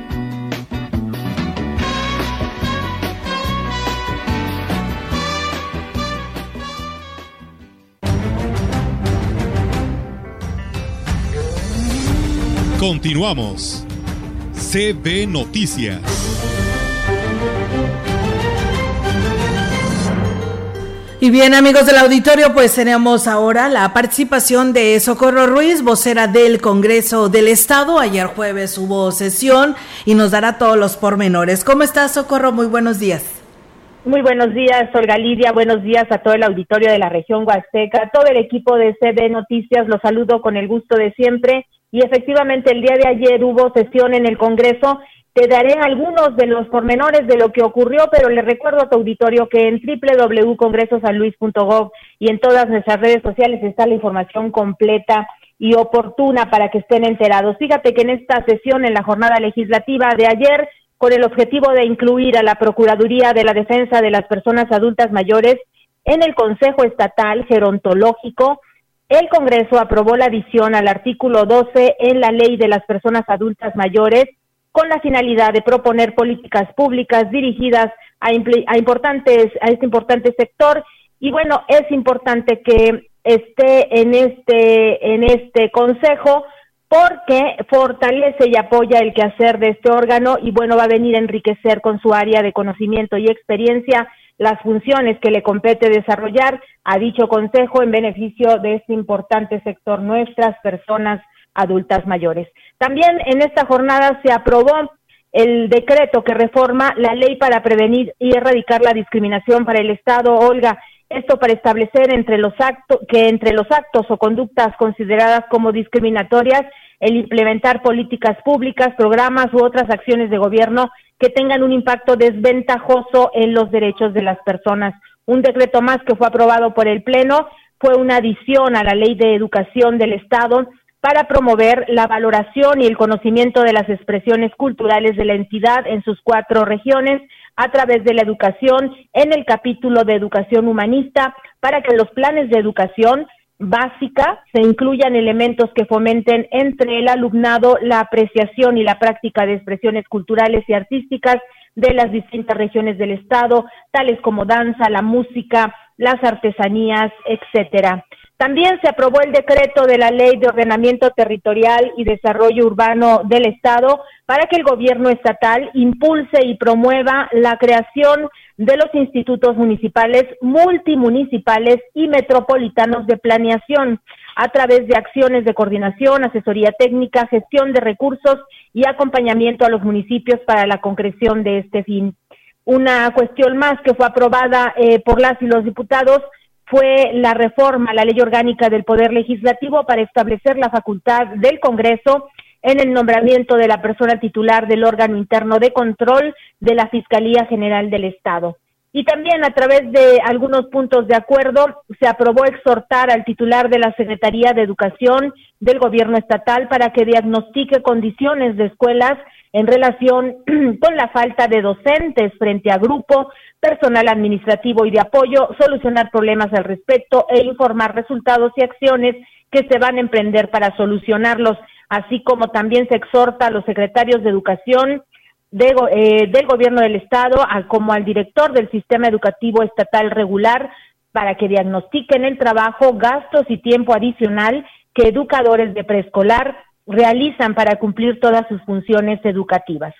Continuamos. CB Noticias. Y bien, amigos del auditorio, pues tenemos ahora la participación de Socorro Ruiz, vocera del Congreso del Estado. Ayer jueves hubo sesión y nos dará todos los pormenores. ¿Cómo estás, Socorro? Muy buenos días. Muy buenos días, Olga Lidia. Buenos días a todo el auditorio de la región Huasteca. Todo el equipo de CB Noticias los saludo con el gusto de siempre. Y efectivamente, el día de ayer hubo sesión en el Congreso te daré algunos de los pormenores de lo que ocurrió, pero le recuerdo a tu auditorio que en www.congresosanluis.gov y en todas nuestras redes sociales está la información completa y oportuna para que estén enterados. Fíjate que en esta sesión, en la jornada legislativa de ayer, con el objetivo de incluir a la Procuraduría de la Defensa de las Personas Adultas Mayores en el Consejo Estatal Gerontológico, el Congreso aprobó la adición al artículo 12 en la Ley de las Personas Adultas Mayores con la finalidad de proponer políticas públicas dirigidas a, importantes a este importante sector. Y bueno es importante que esté en este en este consejo porque fortalece y apoya el quehacer de este órgano y bueno va a venir a enriquecer con su área de conocimiento y experiencia las funciones que le compete desarrollar a dicho consejo en beneficio de este importante sector nuestras personas adultas mayores. También en esta jornada se aprobó el decreto que reforma la ley para prevenir y erradicar la discriminación para el Estado, Olga. Esto para establecer entre los actos que entre los actos o conductas consideradas como discriminatorias, el implementar políticas públicas, programas u otras acciones de gobierno que tengan un impacto desventajoso en los derechos de las personas. Un decreto más que fue aprobado por el Pleno fue una adición a la Ley de Educación del Estado para promover la valoración y el conocimiento de las expresiones culturales de la entidad en sus cuatro regiones a través de la educación en el capítulo de educación humanista para que los planes de educación básica se incluyan elementos que fomenten entre el alumnado la apreciación y la práctica de expresiones culturales y artísticas de las distintas regiones del estado, tales como danza, la música, las artesanías, etcétera. También se aprobó el decreto de la Ley de Ordenamiento Territorial y Desarrollo Urbano del Estado para que el gobierno estatal impulse y promueva la creación de los institutos municipales, multimunicipales y metropolitanos de planeación a través de acciones de coordinación, asesoría técnica, gestión de recursos y acompañamiento a los municipios para la concreción de este fin. Una cuestión más que fue aprobada eh, por las y los diputados fue la reforma a la ley orgánica del Poder Legislativo para establecer la facultad del Congreso en el nombramiento de la persona titular del órgano interno de control de la Fiscalía General del Estado. Y también a través de algunos puntos de acuerdo se aprobó exhortar al titular de la Secretaría de Educación del Gobierno Estatal para que diagnostique condiciones de escuelas en relación con la falta de docentes frente a grupo, personal administrativo y de apoyo, solucionar problemas al respecto e informar resultados y acciones que se van a emprender para solucionarlos, así como también se exhorta a los secretarios de educación eh, del gobierno del estado, como al director del sistema educativo estatal regular, para que diagnostiquen el trabajo, gastos y tiempo adicional que educadores de preescolar realizan para cumplir todas sus funciones educativas.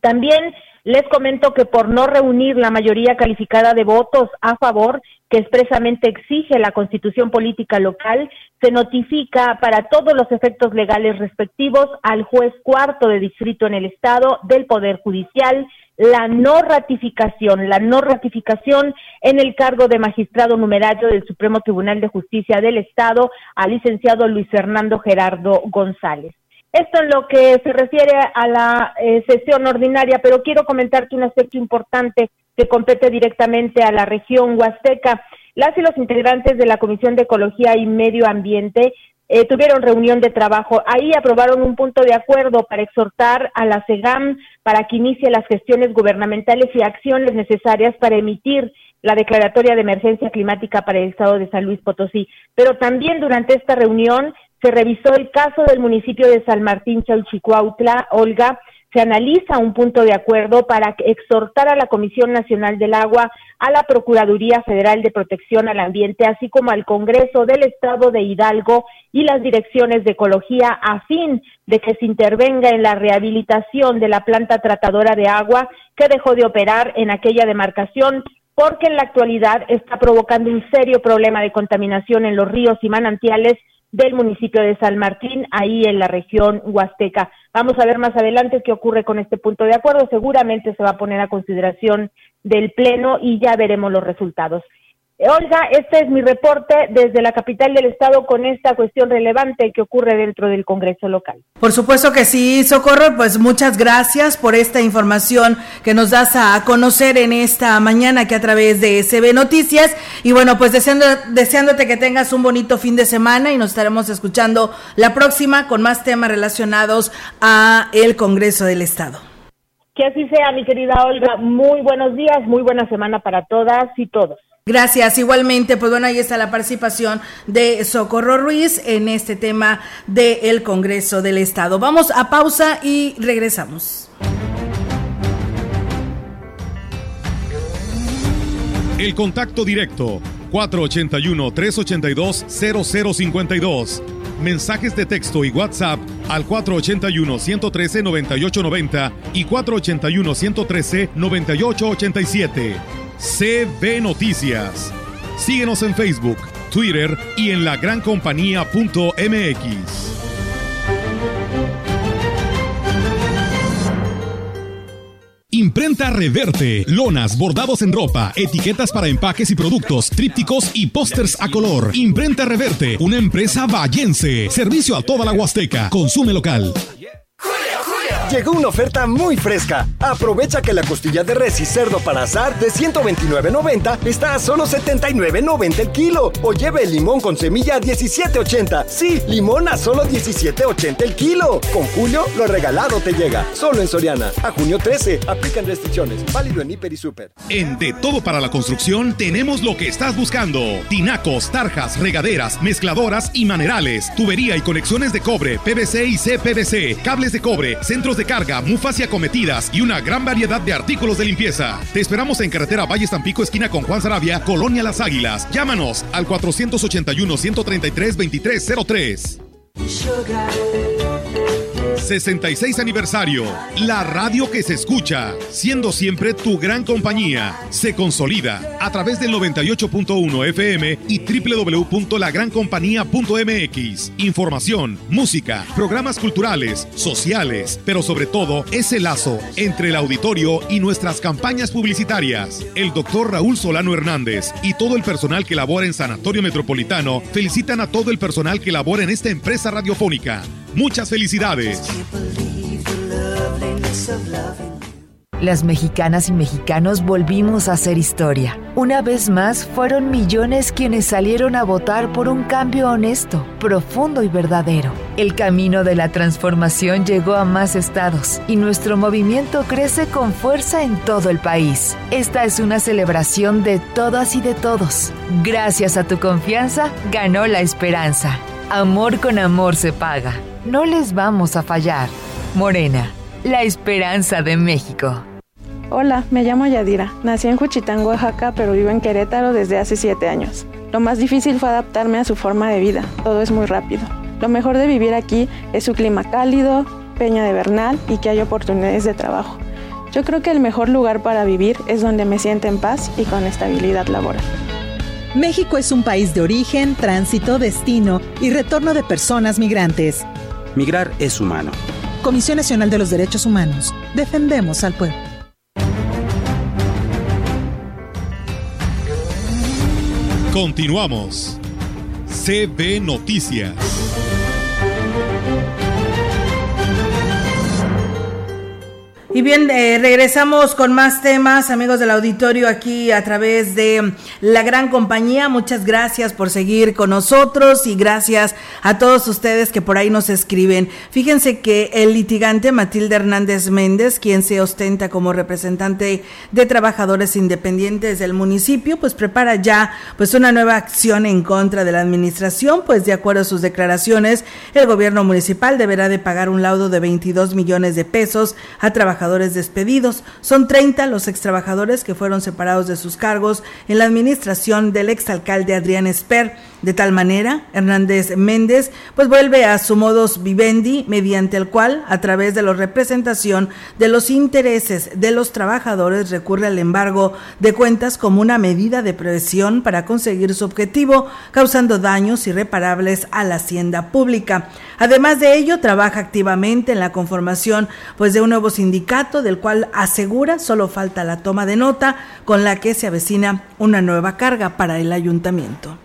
También les comento que por no reunir la mayoría calificada de votos a favor, que expresamente exige la constitución política local, se notifica para todos los efectos legales respectivos al juez cuarto de distrito en el Estado del Poder Judicial la no ratificación, la no ratificación en el cargo de magistrado numerario del Supremo Tribunal de Justicia del Estado al licenciado Luis Fernando Gerardo González. Esto en lo que se refiere a la eh, sesión ordinaria, pero quiero comentarte un aspecto importante que compete directamente a la región huasteca. Las y los integrantes de la Comisión de Ecología y Medio Ambiente eh, tuvieron reunión de trabajo. Ahí aprobaron un punto de acuerdo para exhortar a la SEGAM para que inicie las gestiones gubernamentales y acciones necesarias para emitir la declaratoria de emergencia climática para el estado de San Luis Potosí. Pero también durante esta reunión se revisó el caso del municipio de San Martín Chalchicuautla, Olga, se analiza un punto de acuerdo para exhortar a la Comisión Nacional del Agua, a la Procuraduría Federal de Protección al Ambiente, así como al Congreso del Estado de Hidalgo y las direcciones de ecología a fin de que se intervenga en la rehabilitación de la planta tratadora de agua que dejó de operar en aquella demarcación porque en la actualidad está provocando un serio problema de contaminación en los ríos y manantiales del municipio de San Martín, ahí en la región Huasteca. Vamos a ver más adelante qué ocurre con este punto de acuerdo. Seguramente se va a poner a consideración del Pleno y ya veremos los resultados. Olga, este es mi reporte desde la capital del estado con esta cuestión relevante que ocurre dentro del Congreso local. Por supuesto que sí, Socorro, pues muchas gracias por esta información que nos das a conocer en esta mañana que a través de SB Noticias y bueno, pues deseando, deseándote que tengas un bonito fin de semana y nos estaremos escuchando la próxima con más temas relacionados a el Congreso del Estado. Que así sea, mi querida Olga. Muy buenos días, muy buena semana para todas y todos. Gracias. Igualmente, pues bueno, ahí está la participación de Socorro Ruiz en este tema del Congreso del Estado. Vamos a pausa y regresamos. El contacto directo 481-382-0052. Mensajes de texto y WhatsApp al 481-113-9890 y 481-113-9887. CB Noticias. Síguenos en Facebook, Twitter y en lagrancompañía.mx. Imprenta Reverte, lonas, bordados en ropa, etiquetas para empaques y productos, trípticos y pósters a color. Imprenta Reverte, una empresa vallense. Servicio a toda la Huasteca. Consume local. Llegó una oferta muy fresca. Aprovecha que la costilla de res y cerdo para asar de 129.90 está a solo 79.90 el kilo. O lleve limón con semilla a 17.80. Sí, limón a solo 17.80 el kilo. Con Julio, lo regalado te llega. Solo en Soriana. A junio 13. Aplican restricciones. Válido en Hiper y Super. En De Todo para la Construcción tenemos lo que estás buscando. Tinacos, tarjas, regaderas, mezcladoras y manerales. Tubería y conexiones de cobre, PVC y CPVC. Cables de cobre, centros de carga, mufas y acometidas y una gran variedad de artículos de limpieza. Te esperamos en carretera Valle Tampico, esquina con Juan Sarabia, Colonia Las Águilas. Llámanos al 481-133-2303. 66 aniversario. La radio que se escucha, siendo siempre tu gran compañía, se consolida a través del 98.1 FM y www.lagrancompañía.mx. Información, música, programas culturales, sociales, pero sobre todo ese lazo entre el auditorio y nuestras campañas publicitarias. El doctor Raúl Solano Hernández y todo el personal que labora en Sanatorio Metropolitano felicitan a todo el personal que labora en esta empresa radiofónica. Muchas felicidades. Las mexicanas y mexicanos volvimos a hacer historia. Una vez más, fueron millones quienes salieron a votar por un cambio honesto, profundo y verdadero. El camino de la transformación llegó a más estados y nuestro movimiento crece con fuerza en todo el país. Esta es una celebración de todas y de todos. Gracias a tu confianza, ganó la esperanza. Amor con amor se paga. No les vamos a fallar. Morena, la esperanza de México. Hola, me llamo Yadira. Nací en Juchitán, Oaxaca, pero vivo en Querétaro desde hace siete años. Lo más difícil fue adaptarme a su forma de vida. Todo es muy rápido. Lo mejor de vivir aquí es su clima cálido, peña de Bernal y que hay oportunidades de trabajo. Yo creo que el mejor lugar para vivir es donde me siento en paz y con estabilidad laboral. México es un país de origen, tránsito, destino y retorno de personas migrantes. Migrar es humano. Comisión Nacional de los Derechos Humanos. Defendemos al pueblo. Continuamos. CB Noticias. Y bien, eh, regresamos con más temas, amigos del auditorio, aquí a través de la gran compañía. Muchas gracias por seguir con nosotros y gracias a todos ustedes que por ahí nos escriben. Fíjense que el litigante Matilde Hernández Méndez, quien se ostenta como representante de trabajadores independientes del municipio, pues prepara ya pues una nueva acción en contra de la administración, pues de acuerdo a sus declaraciones, el gobierno municipal deberá de pagar un laudo de 22 millones de pesos a trabajadores trabajadores despedidos. Son 30 los extrabajadores que fueron separados de sus cargos en la administración del exalcalde Adrián Esper. De tal manera, Hernández Méndez pues vuelve a su modus vivendi mediante el cual, a través de la representación de los intereses de los trabajadores, recurre al embargo de cuentas como una medida de prevención para conseguir su objetivo, causando daños irreparables a la hacienda pública. Además de ello, trabaja activamente en la conformación pues de un nuevo sindicato del cual asegura solo falta la toma de nota con la que se avecina una nueva carga para el ayuntamiento.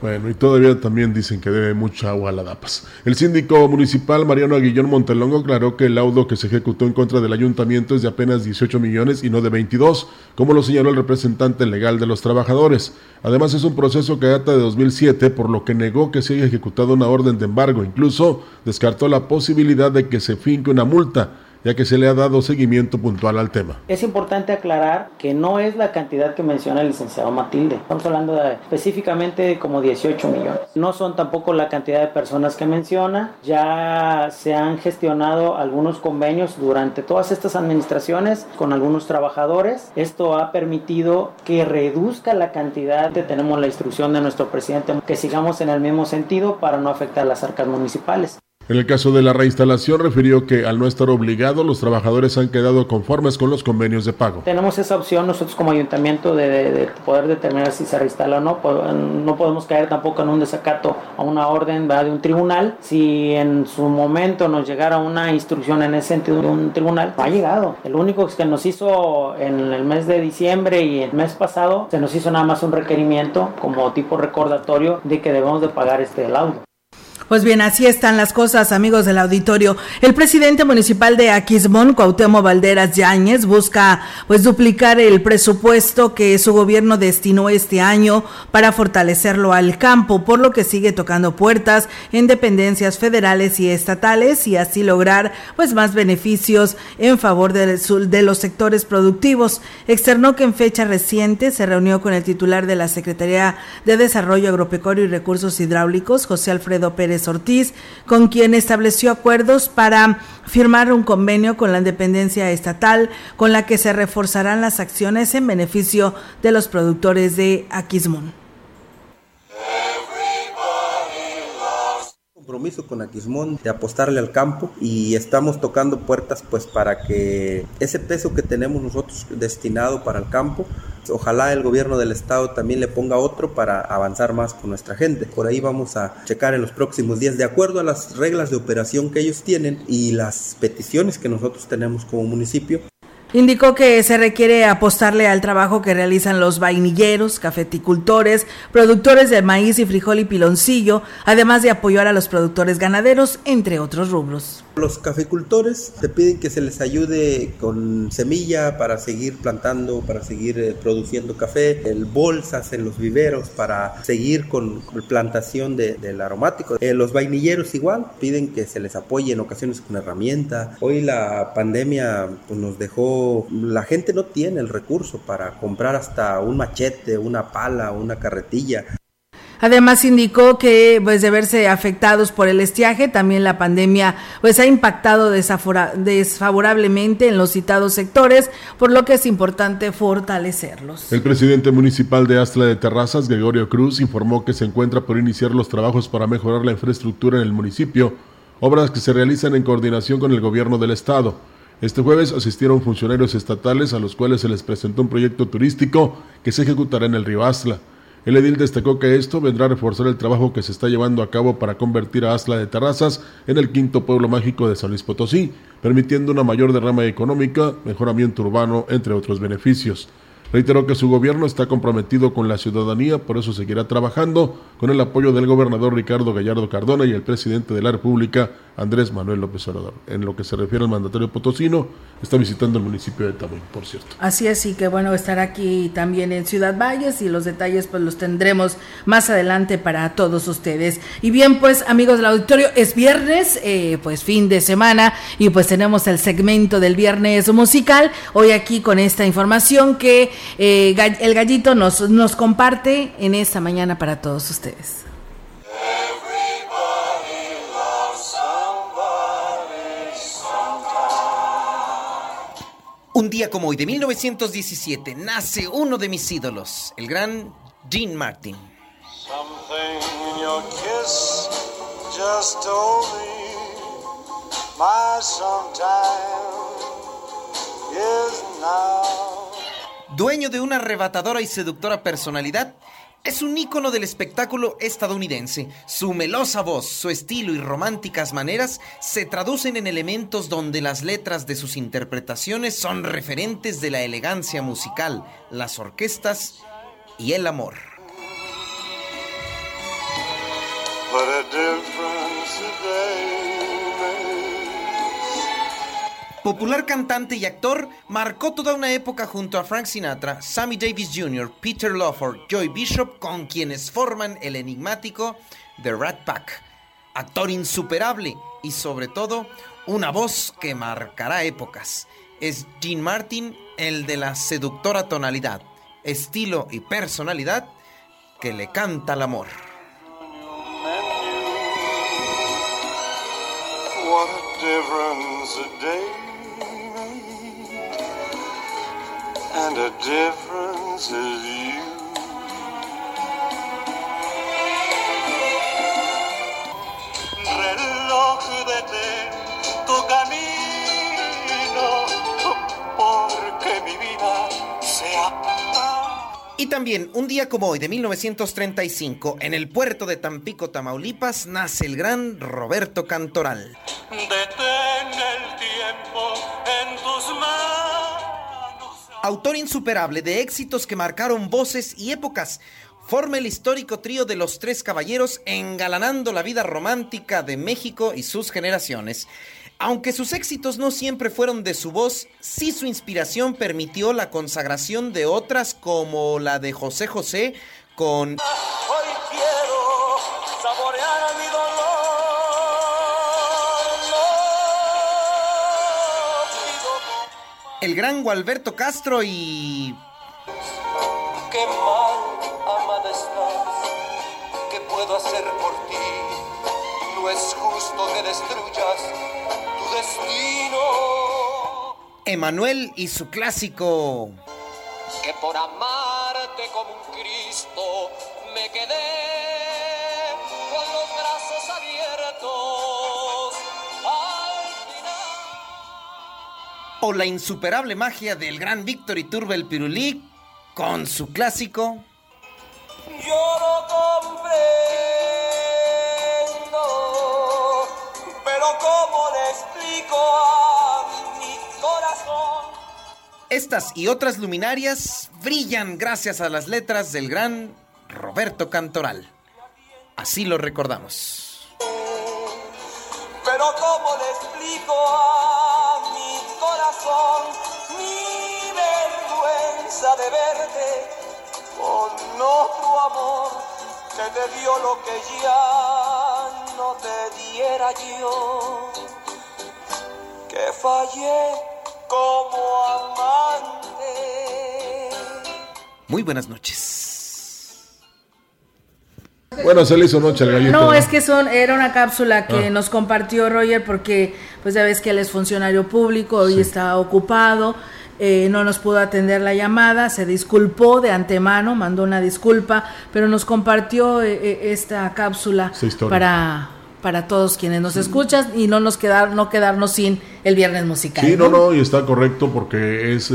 Bueno, y todavía también dicen que debe mucha agua a la DAPAS. El síndico municipal Mariano Aguillón Montelongo aclaró que el laudo que se ejecutó en contra del ayuntamiento es de apenas 18 millones y no de 22, como lo señaló el representante legal de los trabajadores. Además es un proceso que data de 2007, por lo que negó que se haya ejecutado una orden de embargo. Incluso descartó la posibilidad de que se finque una multa ya que se le ha dado seguimiento puntual al tema. Es importante aclarar que no es la cantidad que menciona el licenciado Matilde. Estamos hablando de específicamente como 18 millones. No son tampoco la cantidad de personas que menciona. Ya se han gestionado algunos convenios durante todas estas administraciones con algunos trabajadores. Esto ha permitido que reduzca la cantidad. Tenemos la instrucción de nuestro presidente que sigamos en el mismo sentido para no afectar las arcas municipales. En el caso de la reinstalación, refirió que al no estar obligado, los trabajadores han quedado conformes con los convenios de pago. Tenemos esa opción nosotros como ayuntamiento de, poder determinar si se reinstala o no. No podemos caer tampoco en un desacato a una orden de un tribunal. Si en su momento nos llegara una instrucción en ese sentido de un tribunal, no ha llegado. El único que nos hizo en el mes de diciembre y el mes pasado, se nos hizo nada más un requerimiento como tipo recordatorio de que debemos de pagar este laudo. Pues bien, así están las cosas, amigos del auditorio. El presidente municipal de Aquismón, Cuauhtémoc Valderas Yáñez, busca pues duplicar el presupuesto que su gobierno destinó este año para fortalecerlo al campo, por lo que sigue tocando puertas en dependencias federales y estatales y así lograr pues más beneficios en favor de, de los sectores productivos. Externó que en fecha reciente se reunió con el titular de la Secretaría de Desarrollo Agropecuario y Recursos Hidráulicos, José Alfredo Pérez Ortiz, con quien estableció acuerdos para firmar un convenio con la independencia estatal con la que se reforzarán las acciones en beneficio de los productores de Aquismón. Compromiso con Aquismón de apostarle al campo y estamos tocando puertas pues para que ese peso que tenemos nosotros destinado para el campo ojalá el gobierno del estado también le ponga otro para avanzar más con nuestra gente. Por ahí vamos a checar en los próximos días de acuerdo a las reglas de operación que ellos tienen y las peticiones que nosotros tenemos como municipio. Indicó que se requiere apostarle al trabajo que realizan los vainilleros, cafeticultores, productores de maíz y frijol y piloncillo, además de apoyar a los productores ganaderos, entre otros rubros. Los caficultores te piden que se les ayude con semilla para seguir plantando, para seguir eh, produciendo café, el bolsas en los viveros para seguir con plantación del aromático. Eh, los vainilleros igual piden que se les apoye en ocasiones con herramienta. Hoy la pandemia pues, nos dejó, la gente no tiene el recurso para comprar hasta un machete, una pala, una carretilla. Además indicó que pues de verse afectados por el estiaje, también la pandemia pues ha impactado desfavorablemente en los citados sectores, por lo que es importante fortalecerlos. El presidente municipal de Astla de Terrazas, Gregorio Cruz, informó que se encuentra por iniciar los trabajos para mejorar la infraestructura en el municipio, obras que se realizan en coordinación con el gobierno del estado. Este jueves asistieron funcionarios estatales a los cuales se les presentó un proyecto turístico que se ejecutará en el río Astla. El edil destacó que esto vendrá a reforzar el trabajo que se está llevando a cabo para convertir a Asla de Terrazas en el quinto pueblo mágico de San Luis Potosí, permitiendo una mayor derrama económica, mejoramiento urbano, entre otros beneficios. Reiteró que su gobierno está comprometido con la ciudadanía, por eso seguirá trabajando con el apoyo del gobernador Ricardo Gallardo Cardona y el presidente de la República, Andrés Manuel López Obrador. En lo que se refiere al mandatario potosino, está visitando el municipio de Tamuín, por cierto. Así es, y que bueno, estar aquí también en Ciudad Valles y los detalles pues los tendremos más adelante para todos ustedes. Y bien, pues amigos del auditorio, es viernes, eh, pues fin de semana y pues tenemos el segmento del viernes musical. Hoy aquí con esta información que eh, el gallito nos, nos comparte en esta mañana para todos ustedes. Un día como hoy de 1917 nace uno de mis ídolos, el gran Dean Martin. Dueño de una arrebatadora y seductora personalidad, es un ícono del espectáculo estadounidense. Su melosa voz, su estilo y románticas maneras se traducen en elementos donde las letras de sus interpretaciones son referentes de la elegancia musical, las orquestas y el amor. Popular cantante y actor, marcó toda una época junto a Frank Sinatra, Sammy Davis Jr., Peter Lawford, Joy Bishop, con quienes forman el enigmático The Rat Pack. Actor insuperable y sobre todo una voz que marcará épocas. Es Gene Martin, el de la seductora tonalidad, estilo y personalidad que le canta el amor. Is you. Reloj detén tu camino, porque mi vida sea y también, un día como hoy de 1935, en el puerto de Tampico, Tamaulipas, nace el gran Roberto Cantoral. Detén autor insuperable de éxitos que marcaron voces y épocas, forma el histórico trío de los tres caballeros engalanando la vida romántica de México y sus generaciones. Aunque sus éxitos no siempre fueron de su voz, sí su inspiración permitió la consagración de otras como la de José José con... el gran Gualberto Castro y... Qué mal amada estás, ¿qué puedo hacer por ti? No es justo que destruyas tu destino. Emanuel y su clásico... Que por amarte como un Cristo me quedé o la insuperable magia del gran Víctor Iturbe el Pirulí con su clásico Yo lo comprendo, pero ¿cómo le explico a mi corazón? Estas y otras luminarias brillan gracias a las letras del gran Roberto Cantoral. Así lo recordamos. Pero ¿cómo le explico a corazón mi vergüenza de verte con otro amor que te dio lo que ya no te diera yo? Que fallé como amante. Muy buenas noches. Bueno, se le hizo noche al gallito. No, es que son, era una cápsula que ah. nos compartió Roger porque, pues ya ves que él es funcionario público, hoy está ocupado, eh, no nos pudo atender la llamada, se disculpó de antemano, mandó una disculpa, pero nos compartió eh, eh, esta cápsula para para todos quienes nos escuchan y no nos quedar no quedarnos sin el viernes musical. Sí, no, no, y está correcto porque es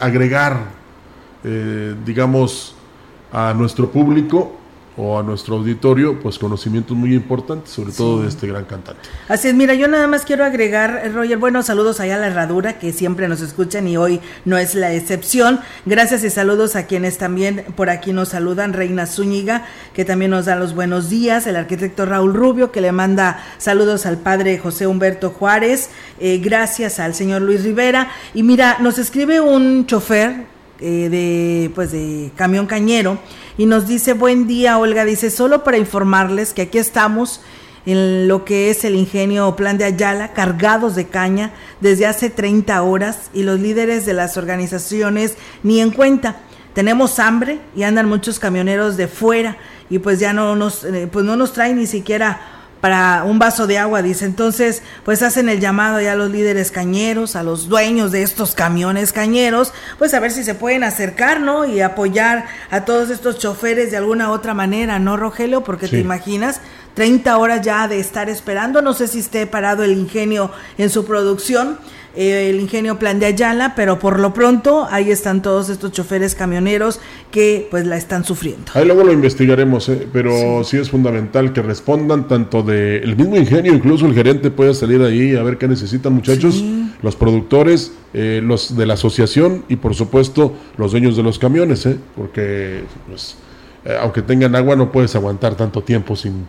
agregar, digamos, a nuestro público o a nuestro auditorio pues conocimientos muy importantes, sobre todo de este gran cantante. Así es, mira, yo nada más quiero agregar, eh, Roger, buenos saludos allá a la herradura que siempre nos escuchan y hoy no es la excepción. Gracias y saludos a quienes también por aquí nos saludan, Reina Zúñiga, que también nos da los buenos días, el arquitecto Raúl Rubio, que le manda saludos al padre José Humberto Juárez, eh, gracias al señor Luis Rivera. Y mira, nos escribe un chofer eh, de, pues de camión cañero y nos dice, buen día Olga, dice, solo para informarles que aquí estamos en lo que es el ingenio Plan de Ayala, cargados de caña desde hace 30 horas y los líderes de las organizaciones ni en cuenta. Tenemos hambre y andan muchos camioneros de fuera y pues ya no nos, eh, pues no nos traen ni siquiera para un vaso de agua, dice. Entonces, pues hacen el llamado ya a los líderes cañeros, a los dueños de estos camiones cañeros, pues a ver si se pueden acercar, ¿no? Y apoyar a todos estos choferes de alguna otra manera, ¿no, Rogelio? Porque te imaginas, 30 horas ya de estar esperando, no sé si esté parado el ingenio en su producción eh, el ingenio Plan de Ayala, pero por lo pronto ahí están todos estos choferes camioneros que pues la están sufriendo. Ahí luego lo investigaremos, eh, pero sí. es fundamental que respondan tanto del mismo ingenio, incluso el gerente puede salir ahí a ver qué necesitan muchachos, los productores, eh, los de la asociación y por supuesto los dueños de los camiones, porque pues, aunque tengan agua no puedes aguantar tanto tiempo sin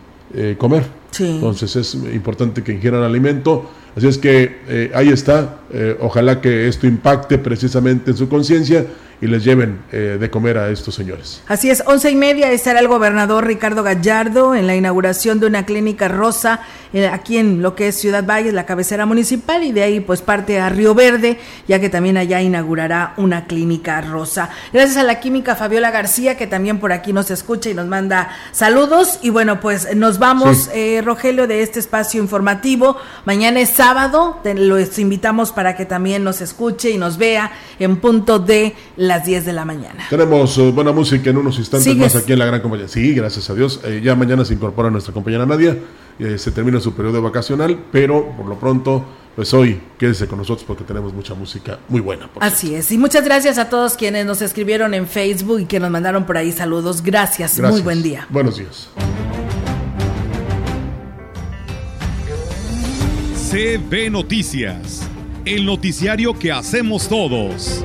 comer. Entonces es importante que ingieran alimento. Así es que eh, ahí está, eh, ojalá que esto impacte precisamente en su conciencia y les lleven eh, de comer a estos señores. Así es, once y media estará el gobernador Ricardo Gallardo en la inauguración de una clínica rosa eh, aquí en lo que es Ciudad Valles, la cabecera municipal, y de ahí pues parte a Río Verde, ya que también allá inaugurará una clínica rosa. Gracias a la química Fabiola García, que también por aquí nos escucha y nos manda saludos. Y bueno, pues nos vamos, eh, Rogelio, de este espacio informativo. Mañana es sábado, los invitamos para que también nos escuche y nos vea en punto de las 10 de la mañana. Tenemos uh, buena música en unos instantes más aquí en la gran compañía. Sí, gracias a Dios. Eh, ya mañana se incorpora nuestra compañera Nadia. Eh, se termina su periodo vacacional, pero por lo pronto pues hoy quédese con nosotros porque tenemos mucha música muy buena. Así es, y muchas gracias a todos quienes nos escribieron en Facebook y que nos mandaron por ahí saludos. Gracias, gracias. muy buen día. Buenos días. CB Noticias, el noticiario que hacemos todos.